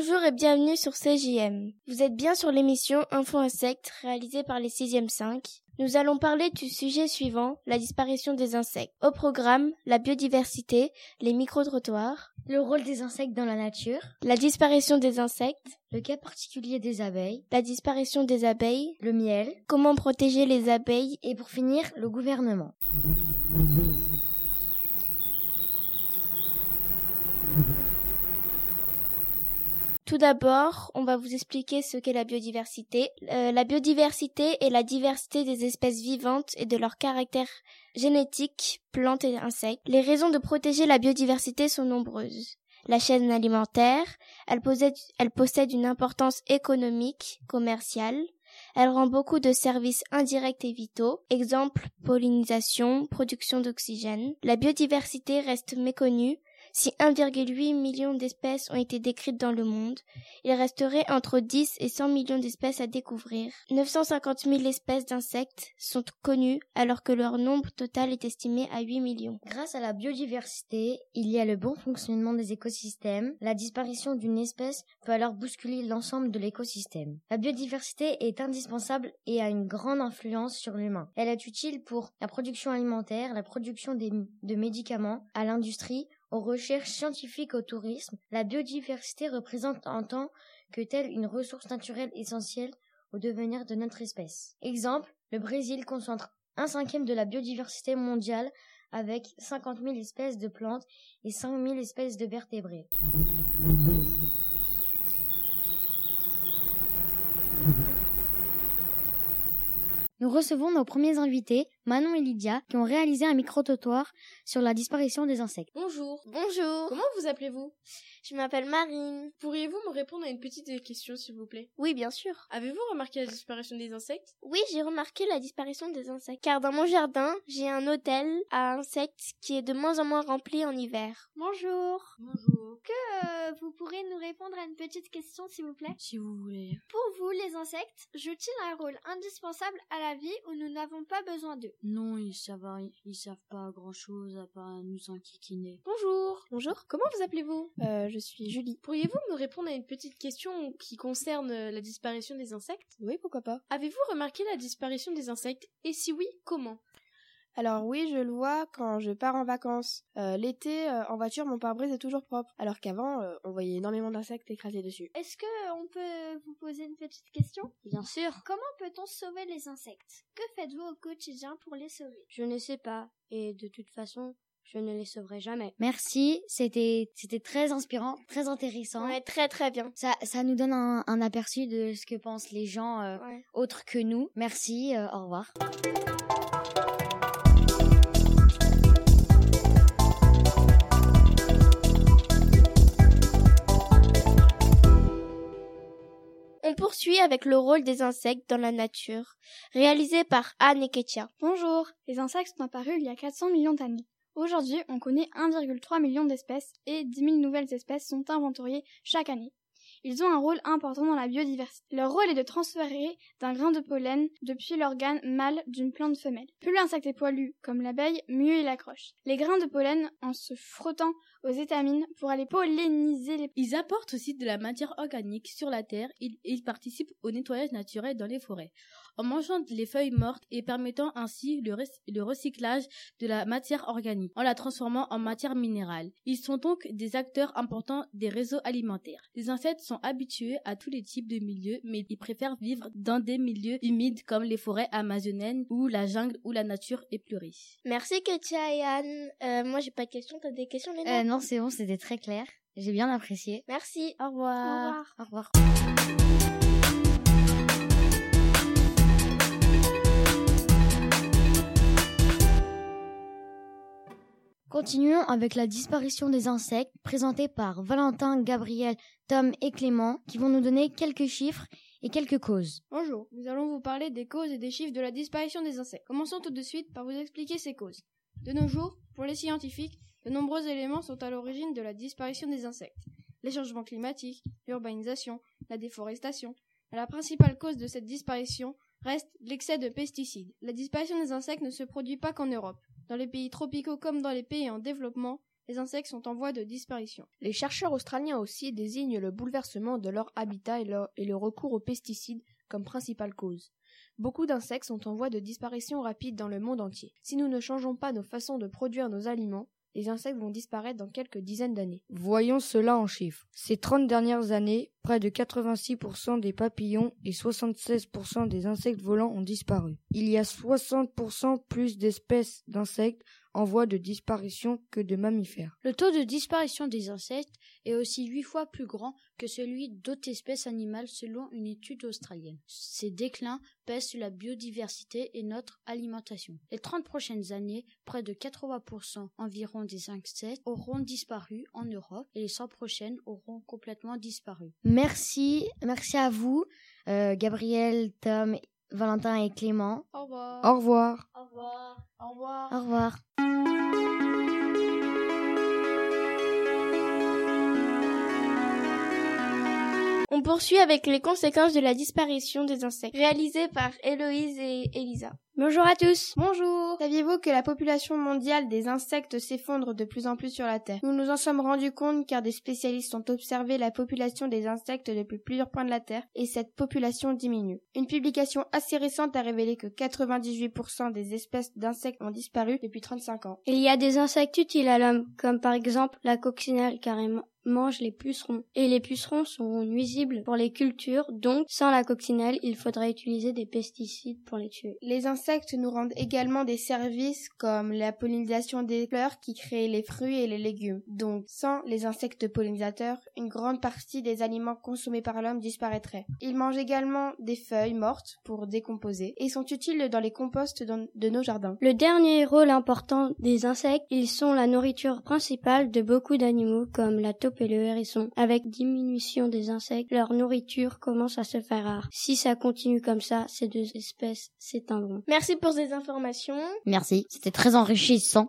Bonjour et bienvenue sur CJM. Vous êtes bien sur l'émission Info Insectes réalisée par les 6e 5. Nous allons parler du sujet suivant, la disparition des insectes. Au programme, la biodiversité, les micro-trottoirs, le rôle des insectes dans la nature, la disparition des insectes, le cas particulier des abeilles, la disparition des abeilles, le miel, comment protéger les abeilles et pour finir, le gouvernement. Tout d'abord, on va vous expliquer ce qu'est la biodiversité. Euh, la biodiversité est la diversité des espèces vivantes et de leur caractère génétique, plantes et insectes. Les raisons de protéger la biodiversité sont nombreuses. La chaîne alimentaire, elle possède, elle possède une importance économique, commerciale. Elle rend beaucoup de services indirects et vitaux, exemple pollinisation, production d'oxygène. La biodiversité reste méconnue si 1,8 million d'espèces ont été décrites dans le monde, il resterait entre 10 et 100 millions d'espèces à découvrir. 950 000 espèces d'insectes sont connues alors que leur nombre total est estimé à 8 millions. Grâce à la biodiversité, il y a le bon fonctionnement des écosystèmes. La disparition d'une espèce peut alors bousculer l'ensemble de l'écosystème. La biodiversité est indispensable et a une grande influence sur l'humain. Elle est utile pour la production alimentaire, la production de médicaments, à l'industrie aux recherches scientifiques au tourisme, la biodiversité représente en tant que telle une ressource naturelle essentielle au devenir de notre espèce. Exemple, le Brésil concentre un cinquième de la biodiversité mondiale avec 50 000 espèces de plantes et 5 000 espèces de vertébrés. Nous recevons nos premiers invités, Manon et Lydia, qui ont réalisé un micro-trottoir sur la disparition des insectes. Bonjour. Bonjour. Comment vous appelez-vous? Je m'appelle Marine. Pourriez-vous me répondre à une petite question, s'il vous plaît? Oui, bien sûr. Avez-vous remarqué la disparition des insectes? Oui, j'ai remarqué la disparition des insectes. Car dans mon jardin, j'ai un hôtel à insectes qui est de moins en moins rempli en hiver. Bonjour. Bonjour. Que euh, vous pourrez nous répondre à une petite question, s'il vous plaît? Si vous voulez. Pour vous, les insectes jouent-ils un rôle indispensable à la vie où nous n'avons pas besoin d'eux? Non, ils savent, ils savent pas grand chose à part nous enquiquiner. Bonjour. Bonjour. Comment vous appelez-vous? Euh, Je suis Julie. Pourriez-vous me répondre à une petite question qui concerne la disparition des insectes? Oui, pourquoi pas. Avez-vous remarqué la disparition des insectes? Et si oui, comment? Alors oui, je le vois quand je pars en vacances. Euh, l'été, euh, en voiture, mon pare-brise est toujours propre, alors qu'avant, euh, on voyait énormément d'insectes écrasés dessus. Est-ce que on peut vous poser une petite question? Bien sûr. Comment peut-on sauver les insectes? Que faites-vous au quotidien pour les sauver? Je ne sais pas, et de toute façon, je ne les sauverai jamais. Merci, c'était c'était très inspirant, très intéressant. Ouais, très très bien. Ça ça nous donne un, un aperçu de ce que pensent les gens Ouais. autres que nous. Merci, au revoir. On poursuit avec le rôle des insectes dans la nature, réalisé par Anne et Ketia. Bonjour, les insectes sont apparus il y a 400 millions d'années. Aujourd'hui, on connaît 1,3 million d'espèces et 10 000 nouvelles espèces sont inventoriées chaque année. Ils ont un rôle important dans la biodiversité. Leur rôle est de transférer d'un grain de pollen depuis l'organe mâle d'une plante femelle. Plus l'insecte est poilu, comme l'abeille, mieux il accroche. Les grains de pollen, en se frottant aux étamines pour aller polliniser les... Ils apportent aussi de la matière organique sur la terre et ils participent au nettoyage naturel dans les forêts, en mangeant les feuilles mortes et permettant ainsi le, le recyclage de la matière organique, en la transformant en matière minérale. Ils sont donc des acteurs importants des réseaux alimentaires. Les insectes sont habitués à tous les types de milieux, mais ils préfèrent vivre dans des milieux humides comme les forêts amazoniennes où la jungle ou la nature est plus riche. Merci Ketia et Anne. Euh, moi j'ai pas de questions, t'as des questions Léna? Euh, non, c'est bon, c'était très clair. J'ai bien apprécié. Merci. Au revoir. Au revoir. Au revoir. Continuons avec la disparition des insectes présentée par Valentin, Gabriel, Tom et Clément qui vont nous donner quelques chiffres et quelques causes. Bonjour, nous allons vous parler des causes et des chiffres de la disparition des insectes. Commençons tout de suite par vous expliquer ces causes. De nos jours, pour les scientifiques, de nombreux éléments sont à l'origine de la disparition des insectes. Les changements climatiques, l'urbanisation, la déforestation. La principale cause de cette disparition reste l'excès de pesticides. La disparition des insectes ne se produit pas qu'en Europe. Dans les pays tropicaux comme dans les pays en développement, les insectes sont en voie de disparition. Les chercheurs australiens aussi désignent le bouleversement de leur habitat et, le recours aux pesticides comme principale cause. Beaucoup d'insectes sont en voie de disparition rapide dans le monde entier. Si nous ne changeons pas nos façons de produire nos aliments, les insectes vont disparaître dans quelques dizaines d'années. Voyons cela en chiffres. Ces 30 dernières années, près de 86% des papillons et 76% des insectes volants ont disparu. Il y a 60% plus d'espèces d'insectes en voie de disparition que de mammifères. Le taux de disparition des insectes est aussi huit fois plus grand que celui d'autres espèces animales selon une étude australienne. Ces déclins pèsent sur la biodiversité et notre alimentation. Les 30 prochaines années, près de 80% environ des insectes auront disparu en Europe et les 100 prochaines auront complètement disparu. Merci, merci à vous, euh, Gabriel, Tom Valentin et Clément. Au revoir. Au revoir. Au revoir. Au revoir. Au revoir. On poursuit avec les conséquences de la disparition des insectes, réalisé par Héloïse et Elisa. Bonjour à tous. Bonjour. Saviez-vous que la population mondiale des insectes s'effondre de plus en plus sur la Terre? Nous nous en sommes rendus compte car des spécialistes ont observé la population des insectes depuis plusieurs points de la Terre et cette population diminue. Une publication assez récente a révélé que 98% des espèces d'insectes ont disparu depuis 35 ans. Il y a des insectes utiles à l'homme, comme par exemple la coccinelle carrément mange les pucerons. Et les pucerons sont nuisibles pour les cultures, donc sans la coccinelle, il faudrait utiliser des pesticides pour les tuer. Les insectes nous rendent également des services comme la pollinisation des fleurs qui créent les fruits et les légumes. Donc sans les insectes pollinisateurs, une grande partie des aliments consommés par l'homme disparaîtrait. Ils mangent également des feuilles mortes pour décomposer et sont utiles dans les composts de nos jardins. Le dernier rôle important des insectes, ils sont la nourriture principale de beaucoup d'animaux comme la taupe et le hérisson. Avec diminution des insectes, leur nourriture commence à se faire rare. Si ça continue comme ça, ces deux espèces s'éteindront. Merci pour ces informations. Merci, c'était très enrichissant.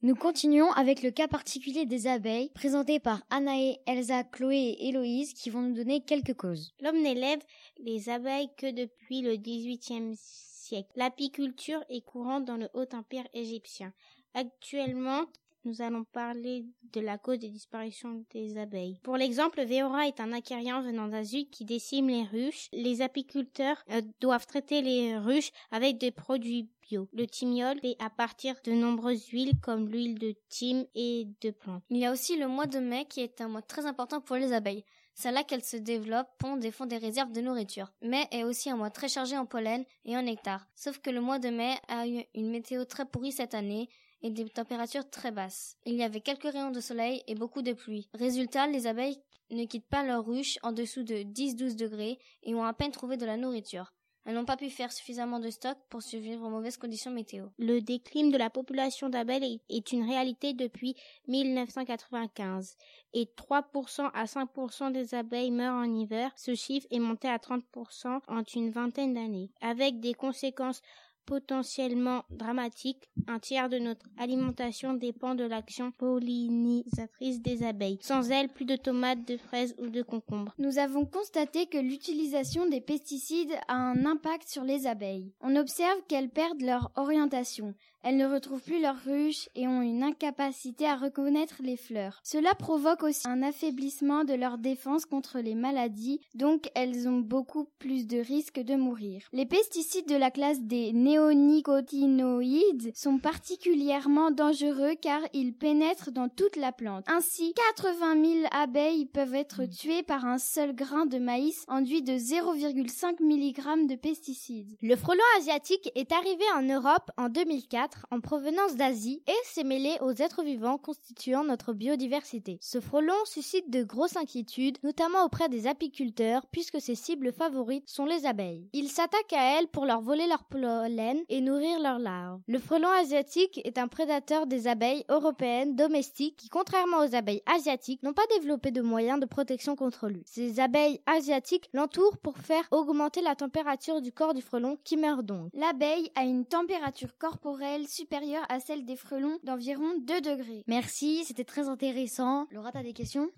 Nous continuons avec le cas particulier des abeilles, présenté par Anaé, Elsa, Chloé et Héloïse, qui vont nous donner quelques causes. L'homme n'élève les abeilles que depuis le XVIIIe siècle. L'apiculture est courante dans le Haut Empire égyptien. Actuellement, nous allons parler de la cause des disparitions des abeilles. Pour l'exemple, Véora est un acarian venant d'Asie qui décime les ruches. Les apiculteurs euh, doivent traiter les ruches avec des produits bio. Le thymiol fait à partir de nombreuses huiles comme l'huile de thym et de plantes. Il y a aussi le mois de mai qui est un mois très important pour les abeilles. C'est là qu'elles se développent, pondent et font des réserves de nourriture. Mai est aussi un mois très chargé en pollen et en nectar. Sauf que le mois de mai a eu une météo très pourrie cette année et des températures très basses. Il y avait quelques rayons de soleil et beaucoup de pluie. Résultat, les abeilles ne quittent pas leur ruche en dessous de 10-12 degrés et ont à peine trouvé de la nourriture. Elles n'ont pas pu faire suffisamment de stock pour survivre aux mauvaises conditions météo. Le déclin de la population d'abeilles est une réalité depuis 1995 et 3% à 5% des abeilles meurent en hiver. Ce chiffre est monté à 30% en une vingtaine d'années, avec des conséquences potentiellement dramatique, un tiers de notre alimentation dépend de l'action pollinisatrice des abeilles. Sans elles, plus de tomates, de fraises ou de concombres. Nous avons constaté que l'utilisation des pesticides a un impact sur les abeilles. On observe qu'elles perdent leur orientation. Elles ne retrouvent plus leurs ruches et ont une incapacité à reconnaître les fleurs. Cela provoque aussi un affaiblissement de leur défense contre les maladies, donc elles ont beaucoup plus de risques de mourir. Les pesticides de la classe des néonicotinoïdes sont particulièrement dangereux car ils pénètrent dans toute la plante. Ainsi, 80 000 abeilles peuvent être tuées par un seul grain de maïs enduit de 0,5 mg de pesticides. Le frelon asiatique est arrivé en Europe en 2004 en provenance d'Asie et s'est mêlé aux êtres vivants constituant notre biodiversité. Ce frelon suscite de grosses inquiétudes, notamment auprès des apiculteurs, puisque ses cibles favorites sont les abeilles. Il s'attaque à elles pour leur voler leur pollen et nourrir leurs larves. Le frelon asiatique est un prédateur des abeilles européennes domestiques qui, contrairement aux abeilles asiatiques, n'ont pas développé de moyens de protection contre lui. Ces abeilles asiatiques l'entourent pour faire augmenter la température du corps du frelon qui meurt donc. L'abeille a une température corporelle supérieure à celle des frelons d'environ 2 degrés. Merci, c'était très intéressant. Laura, t'as des questions?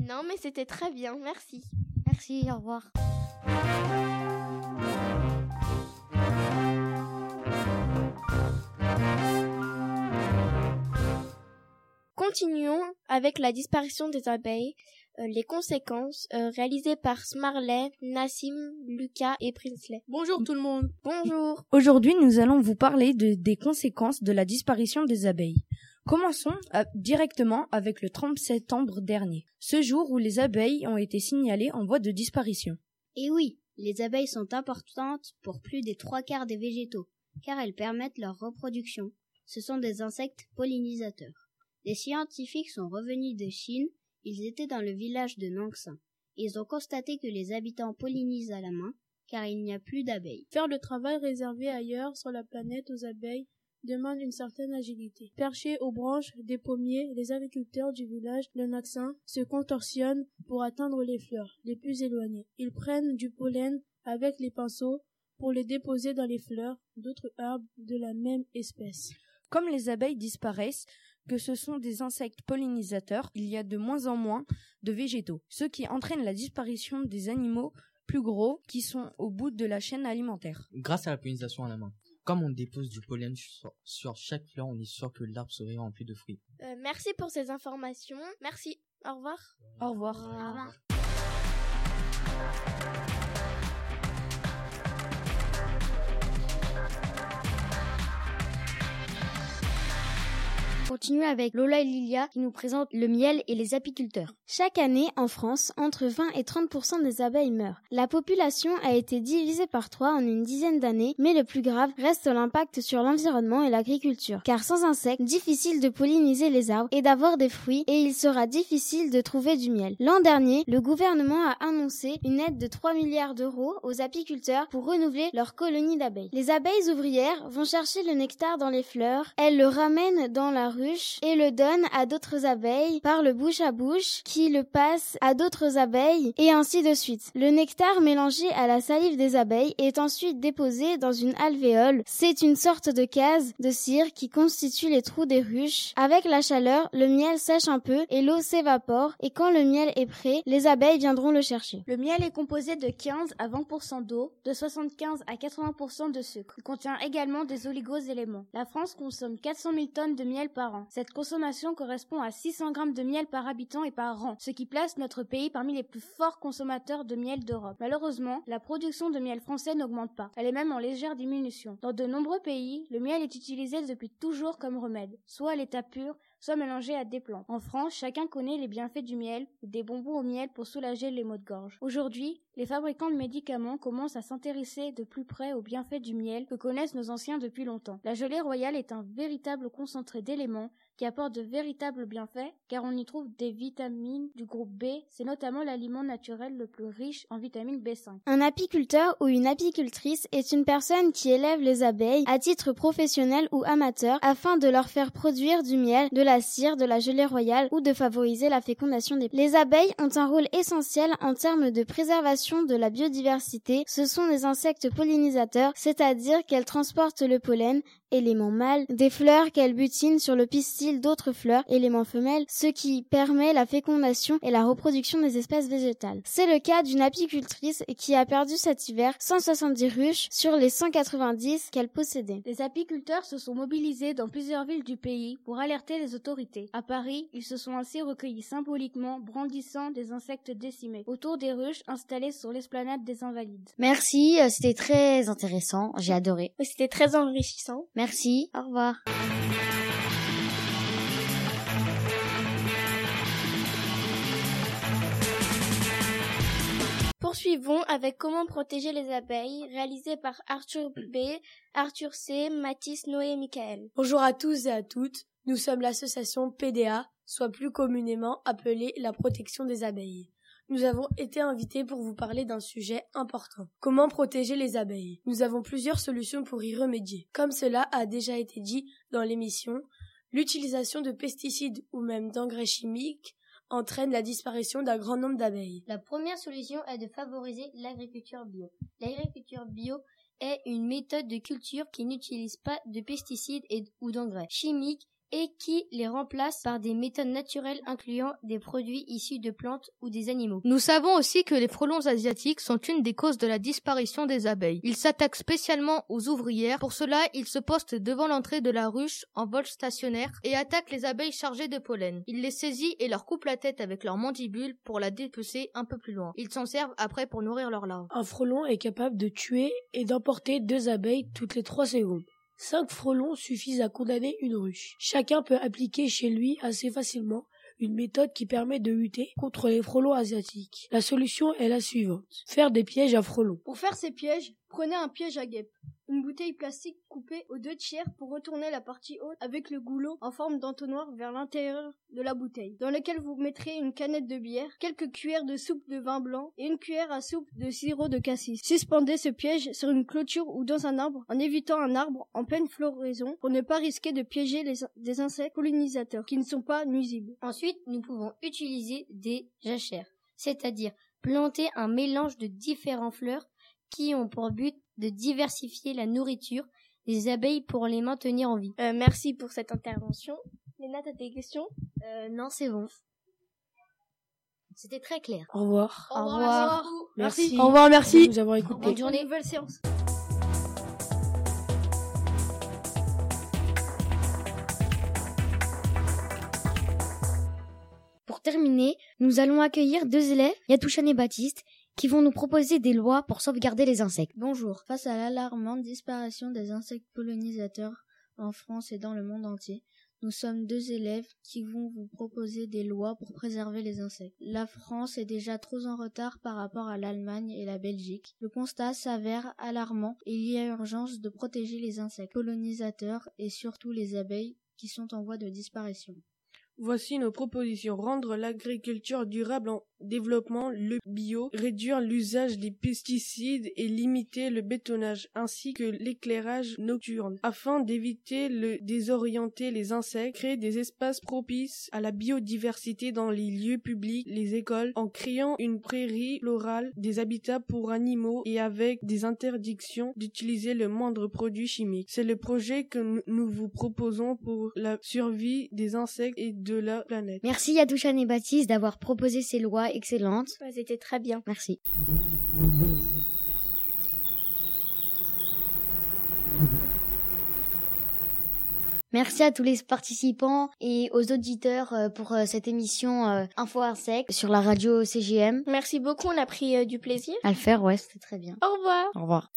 Non, mais c'était très bien, merci. Merci, au revoir. Continuons avec la disparition des abeilles, les conséquences euh, réalisées par Smarley, Nassim, Lucas et Prinsley. Bonjour tout le monde. Bonjour. Aujourd'hui, nous allons vous parler de- des conséquences de la disparition des abeilles. Commençons euh, directement avec le 30 septembre dernier, ce jour où les abeilles ont été signalées en voie de disparition. Et oui, les abeilles sont importantes pour plus des trois quarts des végétaux, car elles permettent leur reproduction. Ce sont des insectes pollinisateurs. Les scientifiques sont revenus de Chine, ils étaient dans le village de Nangsan. Ils ont constaté que les habitants pollinisent à la main, car il n'y a plus d'abeilles. Faire le travail réservé ailleurs sur la planète aux abeilles demande une certaine agilité. Perchés aux branches des pommiers, les agriculteurs du village de Naxin se contorsionnent pour atteindre les fleurs les plus éloignées. Ils prennent du pollen avec les pinceaux pour les déposer dans les fleurs d'autres arbres de la même espèce. Comme les abeilles disparaissent, que ce sont des insectes pollinisateurs, il y a de moins en moins de végétaux, ce qui entraîne la disparition des animaux plus gros qui sont au bout de la chaîne alimentaire. Grâce à la pollinisation à la main. Comme on dépose du pollen sur, sur chaque fleur, on est sûr que l'arbre serait rempli de fruits. Euh, merci pour ces informations. Merci. Au revoir. Au revoir. Continuons avec Lola et Lilia qui nous présentent le miel et les apiculteurs. Chaque année, en France, entre 20 et 30 des abeilles meurent. La population a été divisée par trois en une dizaine d'années, mais le plus grave reste l'impact sur l'environnement et l'agriculture. Car sans insectes, difficile de polliniser les arbres et d'avoir des fruits, et il sera difficile de trouver du miel. L'an dernier, le gouvernement a annoncé une aide de 3 milliards d'euros aux apiculteurs pour renouveler leur colonie d'abeilles. Les abeilles ouvrières vont chercher le nectar dans les fleurs, elles le ramènent dans la et le donnent à d'autres abeilles par le bouche à bouche qui le passe à d'autres abeilles et ainsi de suite. Le nectar mélangé à la salive des abeilles est ensuite déposé dans une alvéole. C'est une sorte de case de cire qui constitue les trous des ruches. Avec la chaleur, le miel sèche un peu et l'eau s'évapore et quand le miel est prêt, les abeilles viendront le chercher. Le miel est composé de 15 à 20% d'eau, de 75 à 80% de sucre. Il contient également des oligos-éléments. La France consomme 400 000 tonnes de miel par an. Cette consommation correspond à 600 grammes de miel par habitant et par an, ce qui place notre pays parmi les plus forts consommateurs de miel d'Europe. Malheureusement, la production de miel français n'augmente pas. Elle est même en légère diminution. Dans de nombreux pays, le miel est utilisé depuis toujours comme remède, soit à l'état pur, soit mélangé à des plantes. En France, chacun connaît les bienfaits du miel ou des bonbons au miel pour soulager les maux de gorge. Aujourd'hui, les fabricants de médicaments commencent à s'intéresser de plus près aux bienfaits du miel que connaissent nos anciens depuis longtemps. La gelée royale est un véritable concentré d'éléments qui apporte de véritables bienfaits car on y trouve des vitamines du groupe B, c'est notamment l'aliment naturel le plus riche en vitamine B5. Un apiculteur ou une apicultrice est une personne qui élève les abeilles à titre professionnel ou amateur afin de leur faire produire du miel, de la cire, de la gelée royale ou de favoriser la fécondation des Les abeilles ont un rôle essentiel en termes de préservation de la biodiversité. Ce sont des insectes pollinisateurs, c'est-à-dire qu'elles transportent le pollen, élément mâle, des fleurs qu'elles butinent sur le pistil d'autres fleurs, élément femelle, ce qui permet la fécondation et la reproduction des espèces végétales. C'est le cas d'une apicultrice qui a perdu cet hiver 170 ruches sur les 190 qu'elle possédait. Les apiculteurs se sont mobilisés dans plusieurs villes du pays pour alerter les autorités. À Paris, ils se sont ainsi recueillis symboliquement, brandissant des insectes décimés, autour des ruches installées sur l'esplanade des Invalides. Merci, euh, c'était très intéressant, j'ai adoré. C'était très enrichissant. Merci, au revoir. Poursuivons avec Comment protéger les abeilles, réalisé par Arthur B, Arthur C, Mathis, Noé et Michael. Bonjour à tous et à toutes. Nous sommes l'association PDA, soit plus communément appelée la protection des abeilles. Nous avons été invités pour vous parler d'un sujet important. Comment protéger les abeilles? Nous avons plusieurs solutions pour y remédier. Comme cela a déjà été dit dans l'émission, l'utilisation de pesticides ou même d'engrais chimiques entraîne la disparition d'un grand nombre d'abeilles. La première solution est de favoriser l'agriculture bio. L'agriculture bio est une méthode de culture qui n'utilise pas de pesticides ou d'engrais chimiques et qui les remplace par des méthodes naturelles incluant des produits issus de plantes ou des animaux. Nous savons aussi que les frelons asiatiques sont une des causes de la disparition des abeilles. Ils s'attaquent spécialement aux ouvrières. Pour cela, ils se postent devant l'entrée de la ruche en vol stationnaire et attaquent les abeilles chargées de pollen. Ils les saisissent et leur coupent la tête avec leurs mandibules pour la dépecer un peu plus loin. Ils s'en servent après pour nourrir leurs larves. Un frelon est capable de tuer et d'emporter deux abeilles toutes les trois secondes. Cinq frelons suffisent à condamner une ruche. Chacun peut appliquer chez lui assez facilement une méthode qui permet de lutter contre les frelons asiatiques. La solution est la suivante. Faire des pièges à frelons. Pour faire ces pièges, prenez un piège à guêpe. Une bouteille plastique coupée aux deux tiers pour retourner la partie haute avec le goulot en forme d'entonnoir vers l'intérieur de la bouteille, dans lequel vous mettrez une canette de bière, quelques cuillères de soupe de vin blanc et une cuillère à soupe de sirop de cassis. Suspendez ce piège sur une clôture ou dans un arbre en évitant un arbre en pleine floraison pour ne pas risquer de piéger des insectes pollinisateurs qui ne sont pas nuisibles. Ensuite, nous pouvons utiliser des jachères, c'est-à-dire planter un mélange de différents fleurs qui ont pour but de diversifier la nourriture des abeilles pour les maintenir en vie. Euh, merci pour cette intervention. Léna, t'as des questions? Euh, Non, c'est bon. C'était très clair. Au revoir. Au revoir. Merci. Au revoir, merci. nous avoir écoutés. Bonne journée. Nouvelle séance. Pour terminer, nous allons accueillir deux élèves, Yatouchan et Baptiste, qui vont nous proposer des lois pour sauvegarder les insectes. Bonjour. Face à l'alarmante disparition des insectes pollinisateurs en France et dans le monde entier, nous sommes deux élèves qui vont vous proposer des lois pour préserver les insectes. La France est déjà trop en retard par rapport à l'Allemagne et la Belgique. Le constat s'avère alarmant et il y a urgence de protéger les insectes pollinisateurs et surtout les abeilles qui sont en voie de disparition. Voici nos propositions. Rendre l'agriculture durable en développement le bio, réduire l'usage des pesticides et limiter le bétonnage ainsi que l'éclairage nocturne afin d'éviter le désorienter les insectes, créer des espaces propices à la biodiversité dans les lieux publics, les écoles en créant une prairie florale, des habitats pour animaux et avec des interdictions d'utiliser le moindre produit chimique. C'est le projet que nous vous proposons pour la survie des insectes et de la planète. Merci Yadouchan et Baptiste d'avoir proposé ces lois excellentes. C'était très bien. Merci. Merci à tous les participants et aux auditeurs euh, pour euh, cette émission euh, Info Insect sur la radio CGM. Merci beaucoup, on a pris du plaisir. À le faire, ouais, c'était très bien. Au revoir. Au revoir.